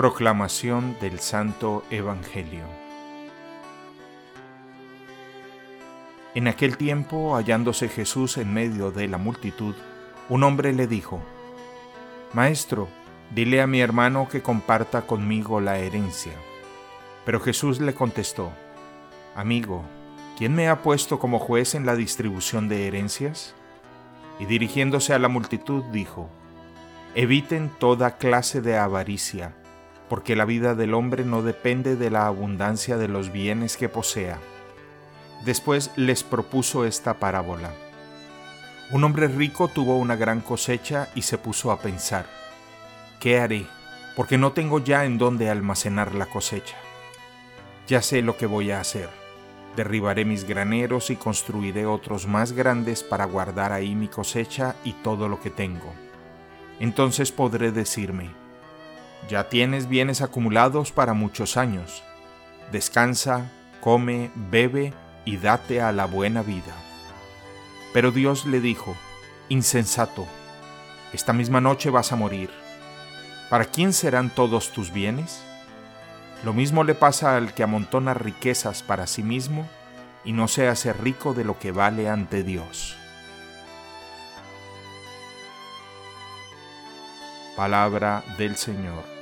Proclamación del Santo Evangelio. En aquel tiempo, hallándose Jesús en medio de la multitud, un hombre le dijo, Maestro, dile a mi hermano que comparta conmigo la herencia. Pero Jesús le contestó, Amigo, ¿quién me ha puesto como juez en la distribución de herencias? Y dirigiéndose a la multitud dijo, Eviten toda clase de avaricia porque la vida del hombre no depende de la abundancia de los bienes que posea. Después les propuso esta parábola. Un hombre rico tuvo una gran cosecha y se puso a pensar, ¿qué haré? Porque no tengo ya en dónde almacenar la cosecha. Ya sé lo que voy a hacer. Derribaré mis graneros y construiré otros más grandes para guardar ahí mi cosecha y todo lo que tengo. Entonces podré decirme, ya tienes bienes acumulados para muchos años. Descansa, come, bebe y date a la buena vida. Pero Dios le dijo, Insensato, esta misma noche vas a morir. ¿Para quién serán todos tus bienes? Lo mismo le pasa al que amontona riquezas para sí mismo y no se hace rico de lo que vale ante Dios. Palabra del Señor.